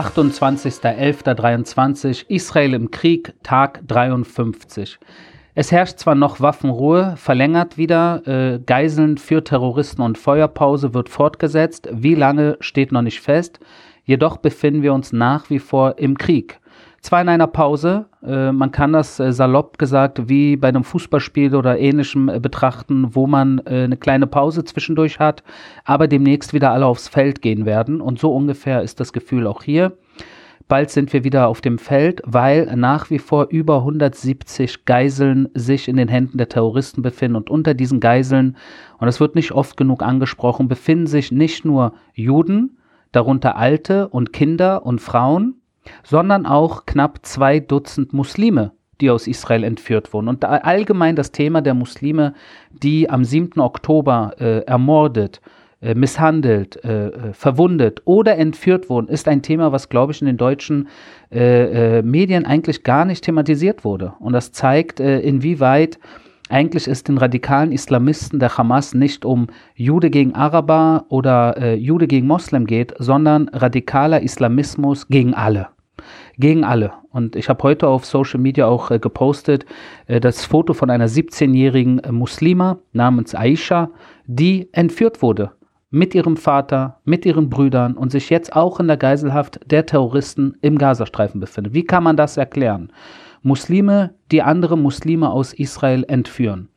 28.11.23, Israel im Krieg, Tag 53. Es herrscht zwar noch Waffenruhe, verlängert wieder, äh, Geiseln für Terroristen und Feuerpause wird fortgesetzt. Wie lange steht noch nicht fest. Jedoch befinden wir uns nach wie vor im Krieg. Zwar in einer Pause, äh, man kann das äh, salopp gesagt wie bei einem Fußballspiel oder ähnlichem äh, betrachten, wo man äh, eine kleine Pause zwischendurch hat, aber demnächst wieder alle aufs Feld gehen werden. Und so ungefähr ist das Gefühl auch hier. Bald sind wir wieder auf dem Feld, weil nach wie vor über 170 Geiseln sich in den Händen der Terroristen befinden. Und unter diesen Geiseln, und das wird nicht oft genug angesprochen, befinden sich nicht nur Juden, darunter Alte und Kinder und Frauen, sondern auch knapp zwei Dutzend Muslime, die aus Israel entführt wurden. Und allgemein das Thema der Muslime, die am 7. Oktober äh, ermordet, äh, misshandelt, äh, äh, verwundet oder entführt wurden, ist ein Thema, was, glaube ich, in den deutschen Medien eigentlich gar nicht thematisiert wurde. Und das zeigt, inwieweit eigentlich es den radikalen Islamisten der Hamas nicht um Jude gegen Araber oder Jude gegen Moslem geht, sondern radikaler Islamismus gegen alle gegen alle. Und ich habe heute auf Social Media auch äh, gepostet äh, das Foto von einer 17-jährigen äh, Muslima namens Aisha, die entführt wurde mit ihrem Vater, mit ihren Brüdern und sich jetzt auch in der Geiselhaft der Terroristen im Gazastreifen befindet. Wie kann man das erklären? Muslime, die andere Muslime aus Israel entführen.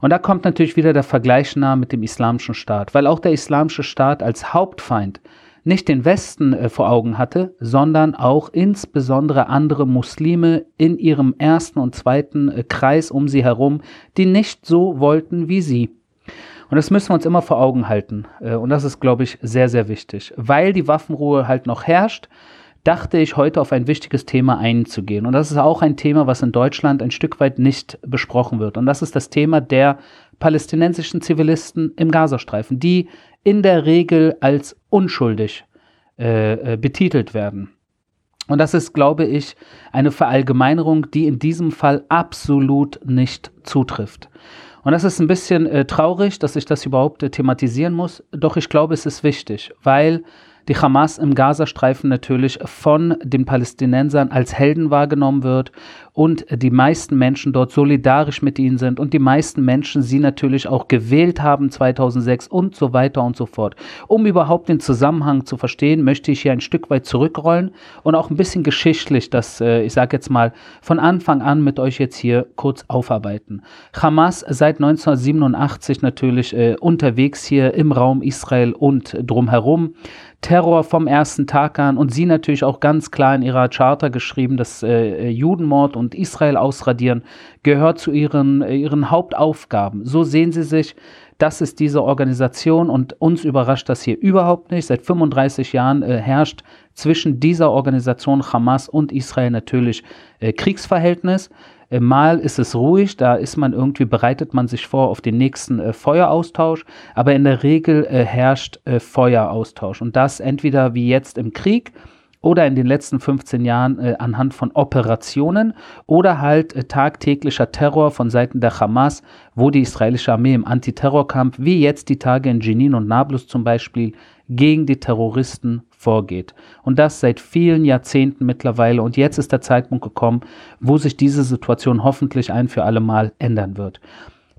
Und da kommt natürlich wieder der Vergleich nahe mit dem islamischen Staat, weil auch der islamische Staat als Hauptfeind nicht den Westen äh, vor Augen hatte, sondern auch insbesondere andere Muslime in ihrem ersten und zweiten äh, Kreis um sie herum, die nicht so wollten wie sie. Und das müssen wir uns immer vor Augen halten. Äh, und das ist, glaube ich, sehr, sehr wichtig. Weil die Waffenruhe halt noch herrscht, dachte ich, heute auf ein wichtiges Thema einzugehen. Und das ist auch ein Thema, was in Deutschland ein Stück weit nicht besprochen wird. Und das ist das Thema der palästinensischen Zivilisten im Gazastreifen, die in der Regel als unschuldig äh, äh, betitelt werden. Und das ist, glaube ich, eine Verallgemeinerung, die in diesem Fall absolut nicht zutrifft. Und das ist ein bisschen äh, traurig, dass ich das überhaupt äh, thematisieren muss, doch ich glaube, es ist wichtig, weil die Hamas im Gazastreifen natürlich von den Palästinensern als Helden wahrgenommen wird und die meisten Menschen dort solidarisch mit ihnen sind und die meisten Menschen sie natürlich auch gewählt haben 2006 und so weiter und so fort. Um überhaupt den Zusammenhang zu verstehen, möchte ich hier ein Stück weit zurückrollen und auch ein bisschen geschichtlich das, äh, ich sage jetzt mal, von Anfang an mit euch jetzt hier kurz aufarbeiten. Hamas seit 1987 natürlich äh, unterwegs hier im Raum Israel und drumherum. Terror vom ersten Tag an und sie natürlich auch ganz klar in ihrer Charta geschrieben, dass äh, Judenmord und Israel ausradieren gehört zu ihren, äh, ihren Hauptaufgaben. So sehen sie sich. Das ist diese Organisation und uns überrascht das hier überhaupt nicht. Seit 35 Jahren äh, herrscht zwischen dieser Organisation Hamas und Israel natürlich äh, Kriegsverhältnis. Mal ist es ruhig, da ist man irgendwie, bereitet man sich vor auf den nächsten äh, Feueraustausch, aber in der Regel äh, herrscht äh, Feueraustausch. Und das entweder wie jetzt im Krieg oder in den letzten 15 Jahren äh, anhand von Operationen oder halt äh, tagtäglicher Terror von Seiten der Hamas, wo die israelische Armee im Antiterrorkampf, wie jetzt die Tage in Jenin und Nablus zum Beispiel, gegen die Terroristen vorgeht. Und das seit vielen Jahrzehnten mittlerweile. Und jetzt ist der Zeitpunkt gekommen, wo sich diese Situation hoffentlich ein für alle Mal ändern wird.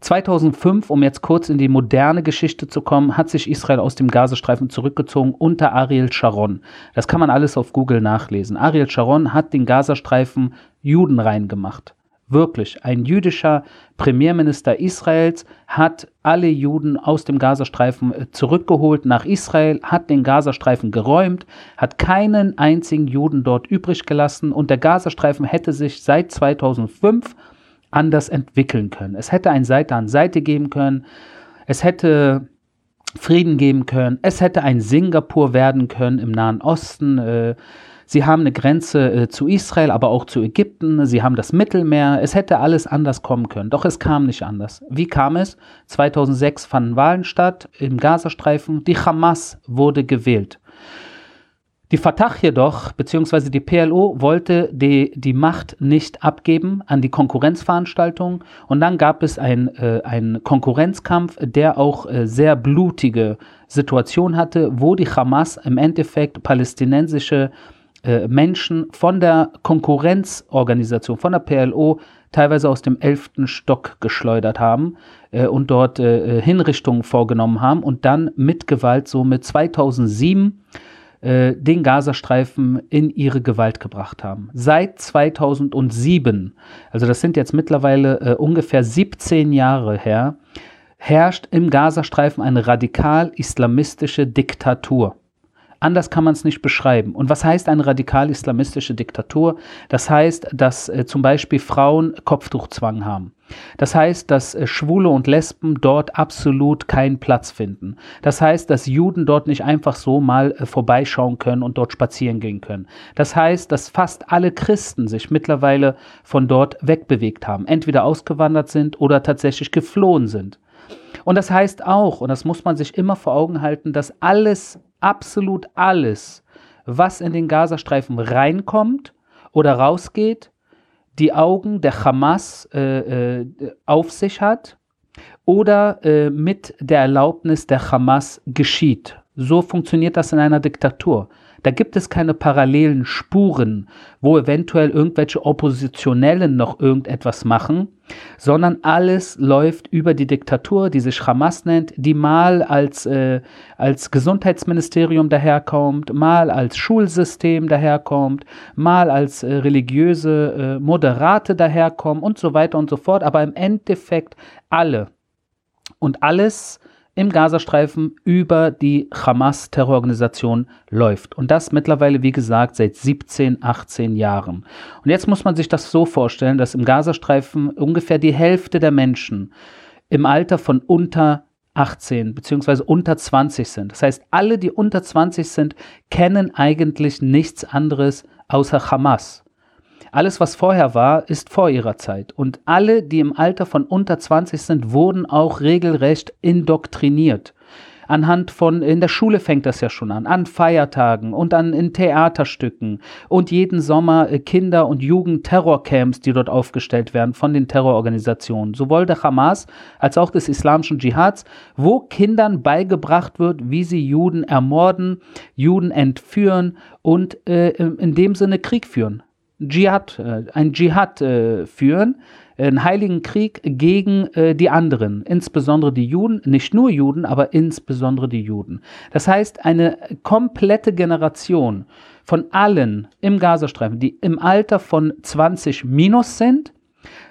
2005, um jetzt kurz in die moderne Geschichte zu kommen, hat sich Israel aus dem Gazastreifen zurückgezogen unter Ariel Sharon. Das kann man alles auf Google nachlesen. Ariel Sharon hat den Gazastreifen judenrein gemacht. Wirklich, ein jüdischer Premierminister Israels hat alle Juden aus dem Gazastreifen äh, zurückgeholt nach Israel, hat den Gazastreifen geräumt, hat keinen einzigen Juden dort übrig gelassen und der Gazastreifen hätte sich seit 2005 anders entwickeln können. Es hätte ein Seite an Seite geben können, es hätte Frieden geben können, es hätte ein Singapur werden können im Nahen Osten. Äh, Sie haben eine Grenze äh, zu Israel, aber auch zu Ägypten. Sie haben das Mittelmeer. Es hätte alles anders kommen können. Doch es kam nicht anders. Wie kam es? 2006 fanden Wahlen statt im Gazastreifen. Die Hamas wurde gewählt. Die Fatah jedoch, beziehungsweise die PLO, wollte die, die Macht nicht abgeben an die Konkurrenzveranstaltung. Und dann gab es einen äh, Konkurrenzkampf, der auch äh, sehr blutige Situation hatte, wo die Hamas im Endeffekt palästinensische äh, Menschen von der Konkurrenzorganisation, von der PLO, teilweise aus dem elften Stock geschleudert haben äh, und dort äh, Hinrichtungen vorgenommen haben und dann mit Gewalt somit 2007 äh, den Gazastreifen in ihre Gewalt gebracht haben. Seit 2007, also das sind jetzt mittlerweile äh, ungefähr 17 Jahre her, herrscht im Gazastreifen eine radikal-islamistische Diktatur. Anders kann man es nicht beschreiben. Und was heißt eine radikal-islamistische Diktatur? Das heißt, dass äh, zum Beispiel Frauen Kopftuchzwang haben. Das heißt, dass äh, Schwule und Lesben dort absolut keinen Platz finden. Das heißt, dass Juden dort nicht einfach so mal äh, vorbeischauen können und dort spazieren gehen können. Das heißt, dass fast alle Christen sich mittlerweile von dort wegbewegt haben, entweder ausgewandert sind oder tatsächlich geflohen sind. Und das heißt auch, und das muss man sich immer vor Augen halten, dass alles, absolut alles, was in den Gazastreifen reinkommt oder rausgeht, die Augen der Hamas äh, äh, auf sich hat oder äh, mit der Erlaubnis der Hamas geschieht. So funktioniert das in einer Diktatur. Da gibt es keine parallelen Spuren, wo eventuell irgendwelche Oppositionellen noch irgendetwas machen, sondern alles läuft über die Diktatur, die sich Hamas nennt, die mal als, äh, als Gesundheitsministerium daherkommt, mal als Schulsystem daherkommt, mal als äh, religiöse äh, Moderate daherkommt und so weiter und so fort, aber im Endeffekt alle. Und alles im Gazastreifen über die Hamas-Terrororganisation läuft. Und das mittlerweile, wie gesagt, seit 17, 18 Jahren. Und jetzt muss man sich das so vorstellen, dass im Gazastreifen ungefähr die Hälfte der Menschen im Alter von unter 18 bzw. unter 20 sind. Das heißt, alle, die unter 20 sind, kennen eigentlich nichts anderes außer Hamas. Alles, was vorher war, ist vor ihrer Zeit. Und alle, die im Alter von unter 20 sind, wurden auch regelrecht indoktriniert. Anhand von, in der Schule fängt das ja schon an, an Feiertagen und an in Theaterstücken und jeden Sommer äh, Kinder- und Jugend-Terrorcamps, die dort aufgestellt werden von den Terrororganisationen, sowohl der Hamas als auch des islamischen Dschihads, wo Kindern beigebracht wird, wie sie Juden ermorden, Juden entführen und äh, in dem Sinne Krieg führen. Dschihad, äh, ein Dschihad äh, führen, einen heiligen Krieg gegen äh, die anderen, insbesondere die Juden, nicht nur Juden, aber insbesondere die Juden. Das heißt, eine komplette Generation von allen im Gazastreifen, die im Alter von 20 minus sind,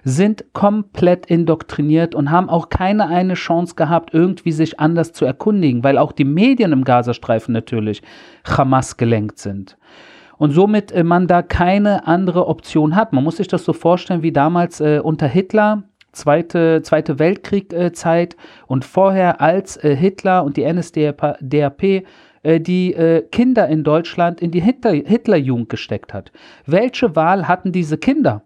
sind komplett indoktriniert und haben auch keine eine Chance gehabt, irgendwie sich anders zu erkundigen, weil auch die Medien im Gazastreifen natürlich Hamas gelenkt sind und somit äh, man da keine andere Option hat. Man muss sich das so vorstellen wie damals äh, unter Hitler, Zweite, Zweite Weltkriegzeit äh, und vorher als äh, Hitler und die NSDAP äh, die äh, Kinder in Deutschland in die Hitler, Hitlerjugend gesteckt hat. Welche Wahl hatten diese Kinder?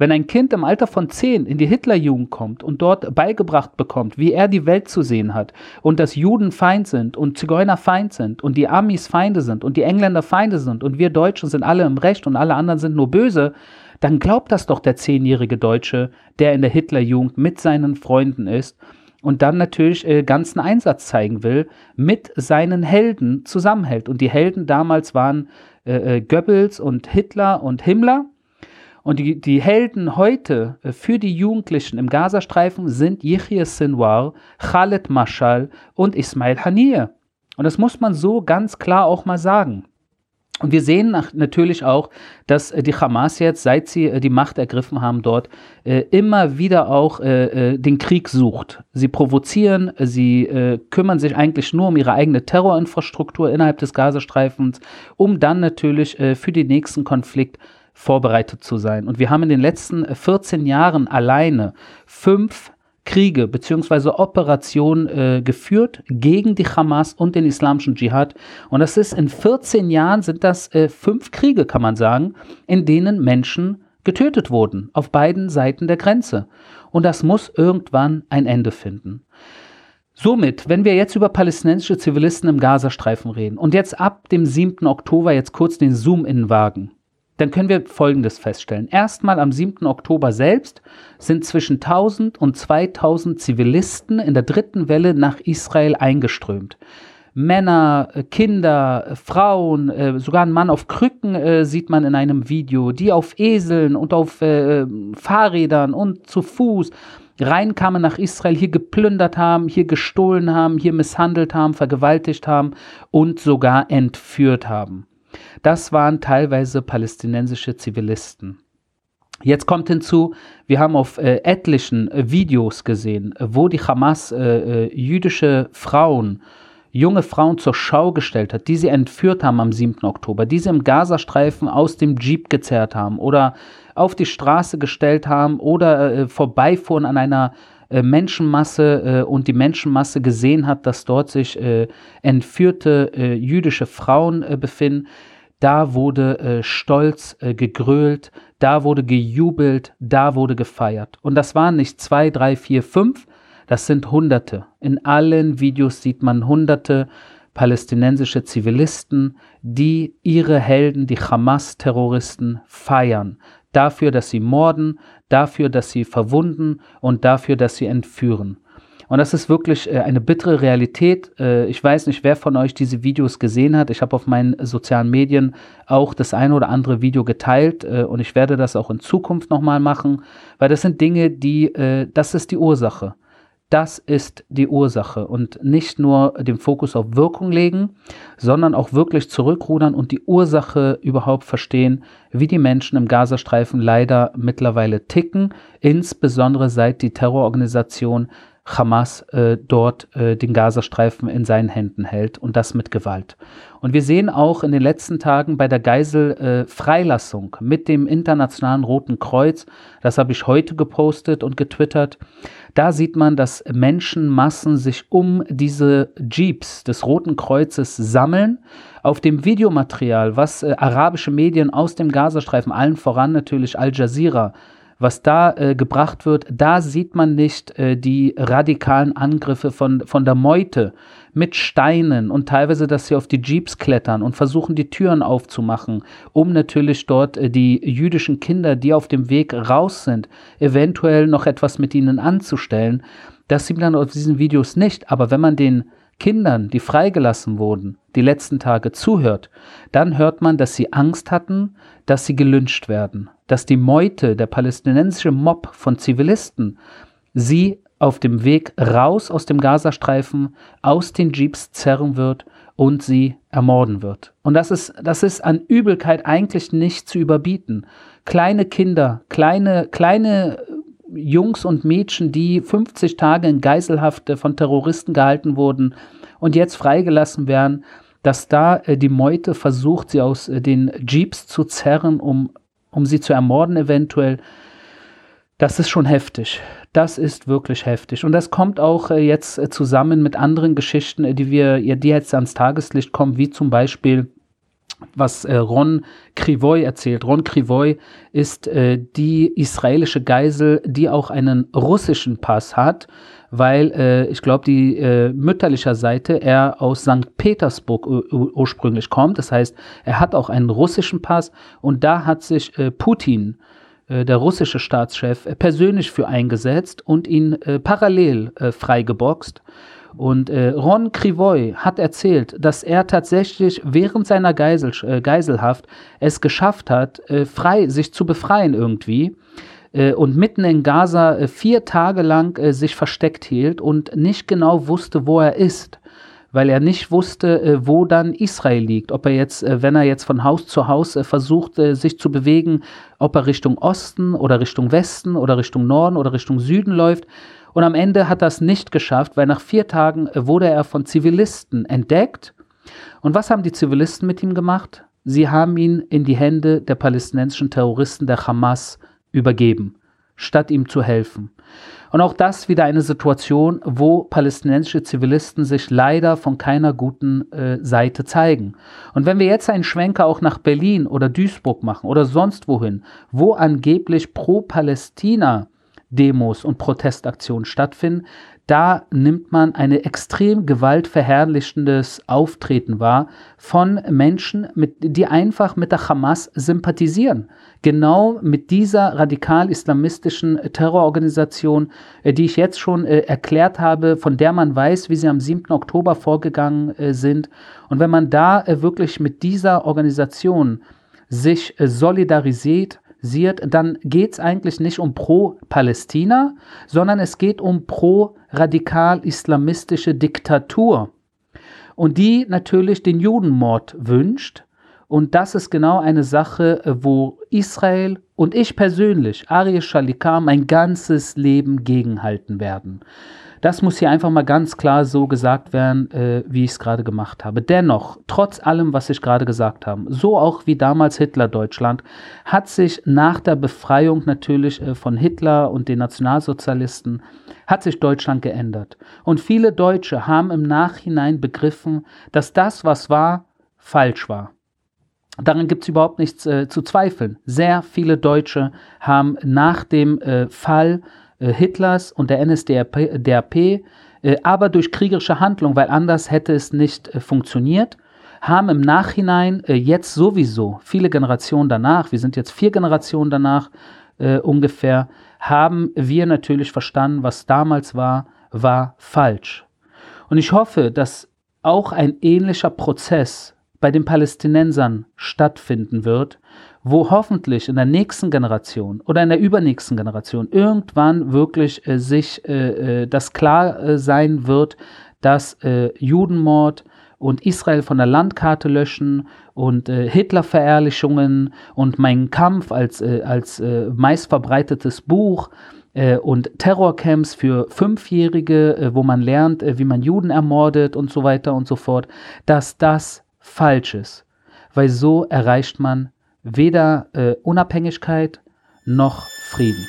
Wenn ein Kind im Alter von zehn in die Hitlerjugend kommt und dort beigebracht bekommt, wie er die Welt zu sehen hat und dass Juden Feind sind und Zigeuner Feind sind und die Amis Feinde sind und die Engländer Feinde sind und wir Deutschen sind alle im Recht und alle anderen sind nur böse, dann glaubt das doch der zehnjährige Deutsche, der in der Hitlerjugend mit seinen Freunden ist und dann natürlich äh, ganzen Einsatz zeigen will, mit seinen Helden zusammenhält. Und die Helden damals waren äh, äh Goebbels und Hitler und Himmler. Und die, die Helden heute äh, für die Jugendlichen im Gazastreifen sind Yihya Sinwar, Khaled Mashal und Ismail Haniyeh. Und das muss man so ganz klar auch mal sagen. Und wir sehen natürlich auch, dass äh, die Hamas jetzt, seit sie äh, die Macht ergriffen haben dort, immer wieder auch den Krieg sucht. Sie provozieren, sie kümmern sich eigentlich nur um ihre eigene Terrorinfrastruktur innerhalb des Gazastreifens, um dann natürlich für den nächsten Konflikt vorbereitet zu sein. Und wir haben in den letzten 14 Jahren alleine fünf Kriege bzw. Operationen äh, geführt gegen die Hamas und den islamischen Dschihad. Und das ist in 14 Jahren sind das äh, fünf Kriege, kann man sagen, in denen Menschen getötet wurden, auf beiden Seiten der Grenze. Und das muss irgendwann ein Ende finden. Somit, wenn wir jetzt über palästinensische Zivilisten im Gazastreifen reden und jetzt ab dem 7. Oktober jetzt kurz den Zoom-In wagen, dann können wir Folgendes feststellen. Erstmal am 7. Oktober selbst sind zwischen 1000 und 2000 Zivilisten in der dritten Welle nach Israel eingeströmt. Männer, äh, Kinder, äh, Frauen, äh, sogar ein Mann auf Krücken sieht man in einem Video, die auf Eseln und auf Fahrrädern und zu Fuß reinkamen nach Israel, hier geplündert haben, hier gestohlen haben, hier misshandelt haben, vergewaltigt haben und sogar entführt haben. Das waren teilweise palästinensische Zivilisten. Jetzt kommt hinzu, wir haben auf äh, etlichen äh, Videos gesehen, wo die Hamas äh, äh jüdische Frauen junge Frauen zur Schau gestellt hat, die sie entführt haben am 7. Oktober, die sie im Gazastreifen aus dem Jeep gezerrt haben oder auf die Straße gestellt haben oder äh, vorbeifuhren an einer äh, Menschenmasse äh, und die Menschenmasse gesehen hat, dass dort sich äh, entführte äh, jüdische Frauen befinden, da wurde stolz gegrölt, da wurde gejubelt, da wurde gefeiert. Und das waren nicht zwei, drei, vier, fünf, das sind Hunderte. In allen Videos sieht man Hunderte palästinensische Zivilisten, die ihre Helden, die Hamas-Terroristen, feiern. Dafür, dass sie morden, dafür, dass sie verwunden und dafür, dass sie entführen. Und das ist wirklich äh, eine bittere Realität. Äh, ich weiß nicht, wer von euch diese Videos gesehen hat. Ich habe auf meinen sozialen Medien auch das eine oder andere Video geteilt äh, und ich werde das auch in Zukunft nochmal machen, weil das sind Dinge, die, das ist die Ursache. Das ist die Ursache. Und nicht nur den Fokus auf Wirkung legen, sondern auch wirklich zurückrudern und die Ursache überhaupt verstehen, wie die Menschen im Gazastreifen leider mittlerweile ticken, insbesondere seit die Terrororganisation Hamas äh, dort äh, den Gazastreifen in seinen Händen hält und das mit Gewalt. Und wir sehen auch in den letzten Tagen bei der Geiselfreilassung äh, mit dem Internationalen Roten Kreuz, das habe ich heute gepostet und getwittert, da sieht man, dass Menschenmassen sich um diese Jeeps des Roten Kreuzes sammeln. Auf dem Videomaterial, was äh, arabische Medien aus dem Gazastreifen, allen voran natürlich Al Jazeera, was da äh, gebracht wird, da sieht man nicht äh, die radikalen Angriffe von, von der Meute mit Steinen und teilweise, dass sie auf die Jeeps klettern und versuchen, die Türen aufzumachen, um natürlich dort äh, die jüdischen Kinder, die auf dem Weg raus sind, eventuell noch etwas mit ihnen anzustellen. Das sieht man auf diesen Videos nicht, aber wenn man den Kindern, die freigelassen wurden, die letzten Tage zuhört, dann hört man, dass sie Angst hatten, dass sie gelünscht werden, dass die Meute, der palästinensische Mob von Zivilisten, sie auf dem Weg raus aus dem Gazastreifen aus den Jeeps zerren wird und sie ermorden wird. Und das ist, das ist an Übelkeit eigentlich nicht zu überbieten. Kleine Kinder, kleine, kleine Jungs und Mädchen, die 50 Tage in Geiselhaft von Terroristen gehalten wurden und jetzt freigelassen werden, dass da äh, die Meute versucht, sie aus äh, den Jeeps zu zerren, um, um sie zu ermorden eventuell. Das ist schon heftig. Das ist wirklich heftig. Und das kommt auch äh, jetzt äh, zusammen mit anderen Geschichten, äh, die wir, ja, die jetzt ans Tageslicht kommen, wie zum Beispiel was äh, Ron Krivoy erzählt. Ron Krivoy ist äh, die israelische Geisel, die auch einen russischen Pass hat, weil äh, ich glaube, die äh, mütterlicher Seite er aus St. Petersburg ursprünglich kommt. Das heißt, er hat auch einen russischen Pass und da hat sich äh, Putin äh, der russische Staatschef persönlich für eingesetzt und ihn parallel freigeboxt. Und äh, Ron Krivoy hat erzählt, dass er tatsächlich während seiner Geisel, äh, Geiselhaft es geschafft hat, äh, frei sich zu befreien irgendwie äh, und mitten in Gaza äh, vier Tage lang äh, sich versteckt hielt und nicht genau wusste, wo er ist weil er nicht wusste, wo dann Israel liegt. Ob er jetzt, wenn er jetzt von Haus zu Haus versucht, sich zu bewegen, ob er Richtung Osten oder Richtung Westen oder Richtung Norden oder Richtung Süden läuft. Und am Ende hat es nicht geschafft, weil nach vier Tagen wurde er von Zivilisten entdeckt. Und was haben die Zivilisten mit ihm gemacht? Sie haben ihn in die Hände der palästinensischen Terroristen der Hamas übergeben, statt ihm zu helfen. Und auch das wieder eine Situation, wo palästinensische Zivilisten sich leider von keiner guten äh, Seite zeigen. Und wenn wir jetzt einen Schwenker auch nach Berlin oder Duisburg machen oder sonst wohin, wo angeblich pro Palästina Demos und Protestaktionen stattfinden, da nimmt man ein extrem gewaltverherrlichendes Auftreten wahr von Menschen, mit, die einfach mit der Hamas sympathisieren. Genau mit dieser radikal-islamistischen Terrororganisation, äh, die ich jetzt schon äh, erklärt habe, von der man weiß, wie sie am 7. Oktober vorgegangen äh, sind. Und wenn man da äh, wirklich mit dieser Organisation sich äh, solidarisiert, dann geht es eigentlich nicht um pro-Palästina, sondern es geht um pro-radikal-islamistische Diktatur. Und die natürlich den Judenmord wünscht. Und das ist genau eine Sache, wo Israel und ich persönlich, Ariel Shalikar, mein ganzes Leben gegenhalten werden. Das muss hier einfach mal ganz klar so gesagt werden, äh, wie ich es gerade gemacht habe. Dennoch, trotz allem, was ich gerade gesagt habe, so auch wie damals Hitler-Deutschland, hat sich nach der Befreiung natürlich äh, von Hitler und den Nationalsozialisten, hat sich Deutschland geändert. Und viele Deutsche haben im Nachhinein begriffen, dass das, was war, falsch war. Daran gibt es überhaupt nichts äh, zu zweifeln. Sehr viele Deutsche haben nach dem äh, Fall äh, Hitlers und der NSDAP, äh, aber durch kriegerische Handlung, weil anders hätte es nicht äh, funktioniert, haben im Nachhinein jetzt sowieso viele Generationen danach, wir sind jetzt vier Generationen danach ungefähr, haben wir natürlich verstanden, was damals war, war falsch. Und ich hoffe, dass auch ein ähnlicher Prozess bei den Palästinensern stattfinden wird, wo hoffentlich in der nächsten Generation oder in der übernächsten Generation irgendwann wirklich äh, sich äh, äh, das klar äh, sein wird, dass äh, Judenmord und Israel von der Landkarte löschen und äh, Hitler-Verherrlichungen und Mein Kampf als, als meistverbreitetes Buch und Terrorcamps für Fünfjährige, wo man lernt, wie man Juden ermordet und so weiter und so fort, dass das falsch ist, weil so erreicht man weder äh, Unabhängigkeit noch Frieden.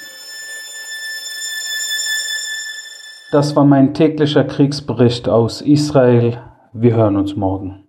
Das war mein täglicher Kriegsbericht aus Israel. Wir hören uns morgen.